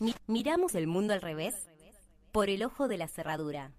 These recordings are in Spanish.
Mi- miramos el mundo al revés por el ojo de la cerradura.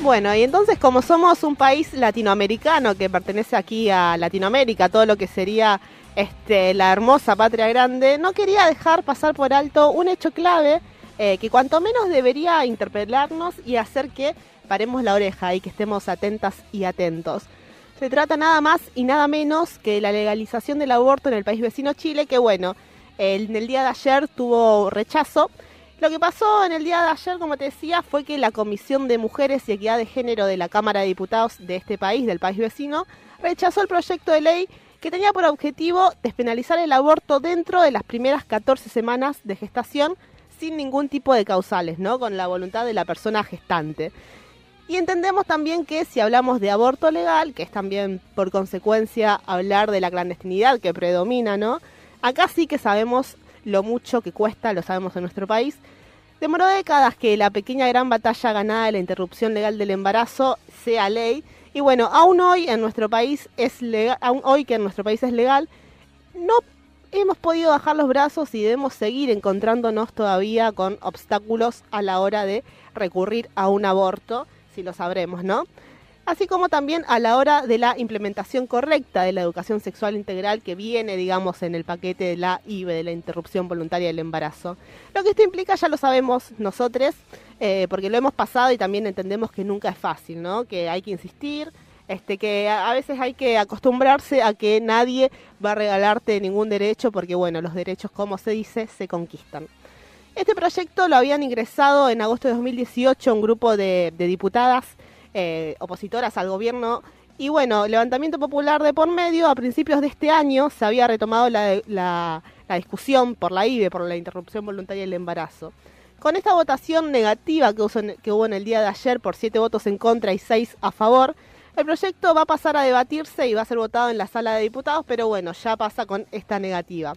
Bueno, y entonces como somos un país latinoamericano que pertenece aquí a Latinoamérica, todo lo que sería este, la hermosa patria grande, no quería dejar pasar por alto un hecho clave eh, que cuanto menos debería interpelarnos y hacer que paremos la oreja y que estemos atentas y atentos. Se trata nada más y nada menos que la legalización del aborto en el país vecino Chile, que bueno, en el día de ayer tuvo rechazo. Lo que pasó en el día de ayer, como te decía, fue que la Comisión de Mujeres y Equidad de Género de la Cámara de Diputados de este país, del país vecino, rechazó el proyecto de ley que tenía por objetivo despenalizar el aborto dentro de las primeras 14 semanas de gestación sin ningún tipo de causales, ¿no? Con la voluntad de la persona gestante. Y entendemos también que si hablamos de aborto legal, que es también por consecuencia hablar de la clandestinidad que predomina, ¿no? Acá sí que sabemos lo mucho que cuesta, lo sabemos en nuestro país. Demoró décadas que la pequeña gran batalla ganada de la interrupción legal del embarazo sea ley. Y bueno, aún hoy en nuestro país es legal, aún hoy que en nuestro país es legal, no hemos podido bajar los brazos y debemos seguir encontrándonos todavía con obstáculos a la hora de recurrir a un aborto, si lo sabremos, ¿no? Así como también a la hora de la implementación correcta de la educación sexual integral que viene, digamos, en el paquete de la IVE, de la interrupción voluntaria del embarazo. Lo que esto implica ya lo sabemos nosotros, eh, porque lo hemos pasado y también entendemos que nunca es fácil, ¿no? Que hay que insistir, este, que a veces hay que acostumbrarse a que nadie va a regalarte ningún derecho, porque bueno, los derechos, como se dice, se conquistan. Este proyecto lo habían ingresado en agosto de 2018 un grupo de, de diputadas eh, opositoras al gobierno. Y bueno, levantamiento popular de por medio, a principios de este año se había retomado la, la- la discusión por la IVE, por la interrupción voluntaria del embarazo. Con esta votación negativa que, que hubo en el día de ayer por siete votos en contra y seis a favor, el proyecto va a pasar a debatirse y va a ser votado en la sala de diputados, pero bueno, ya pasa con esta negativa.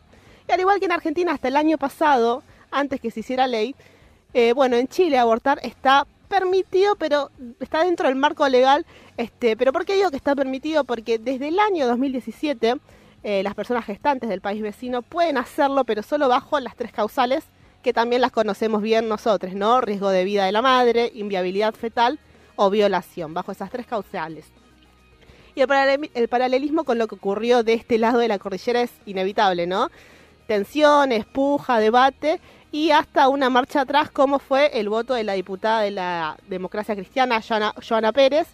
Y al igual que en Argentina hasta el año pasado, antes que se hiciera ley, eh, bueno, en Chile abortar está permitido, pero está dentro del marco legal. Este, pero ¿por qué digo que está permitido? Porque desde el año 2017 eh, las personas gestantes del país vecino pueden hacerlo, pero solo bajo las tres causales que también las conocemos bien nosotros, ¿no? Riesgo de vida de la madre, inviabilidad fetal o violación, bajo esas tres causales. Y el, paralel- el paralelismo con lo que ocurrió de este lado de la cordillera es inevitable, ¿no? Tensiones, puja, debate y hasta una marcha atrás como fue el voto de la diputada de la democracia cristiana, Joana, Pérez,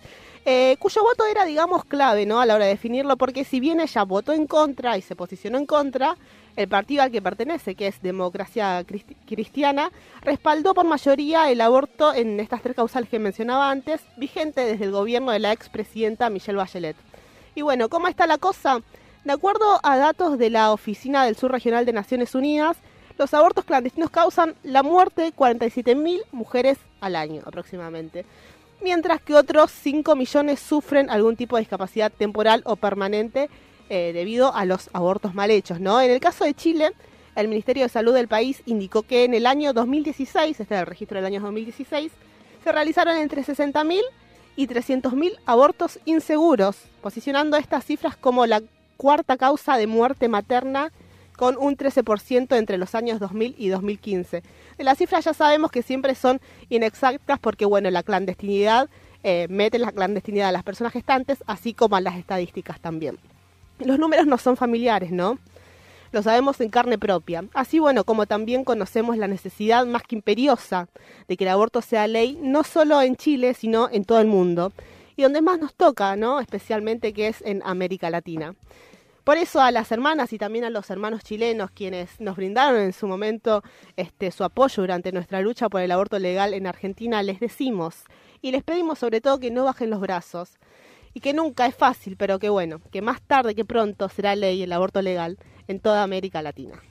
eh, cuyo voto era, digamos, clave ¿no? a la hora de definirlo, porque si bien ella votó en contra y se posicionó en contra, el partido al que pertenece, que es Democracia Cristi- Cristiana, respaldó por mayoría el aborto en estas tres causales que mencionaba antes, vigente desde el gobierno de la expresidenta Michelle Bachelet. Y bueno, ¿cómo está la cosa? De acuerdo a datos de la Oficina del Sur Regional de Naciones Unidas, los abortos clandestinos causan la muerte de 47.000 mujeres al año aproximadamente, mientras que otros 5 millones sufren algún tipo de discapacidad temporal o permanente eh, debido a los abortos mal hechos. ¿no? En el caso de Chile, el Ministerio de Salud del país indicó que en el año 2016, este es el registro del año 2016, se realizaron entre 60.000 y 300.000 abortos inseguros, posicionando estas cifras como la cuarta causa de muerte materna con un 13% entre los años 2000 y 2015. De las cifras ya sabemos que siempre son inexactas porque, bueno, la clandestinidad eh, mete la clandestinidad a las personas gestantes, así como a las estadísticas también. Los números no son familiares, ¿no? Lo sabemos en carne propia. Así, bueno, como también conocemos la necesidad más que imperiosa de que el aborto sea ley, no solo en Chile, sino en todo el mundo. Y donde más nos toca, ¿no? Especialmente que es en América Latina. Por eso a las hermanas y también a los hermanos chilenos quienes nos brindaron en su momento este, su apoyo durante nuestra lucha por el aborto legal en Argentina, les decimos y les pedimos sobre todo que no bajen los brazos y que nunca es fácil, pero que bueno, que más tarde que pronto será ley el aborto legal en toda América Latina.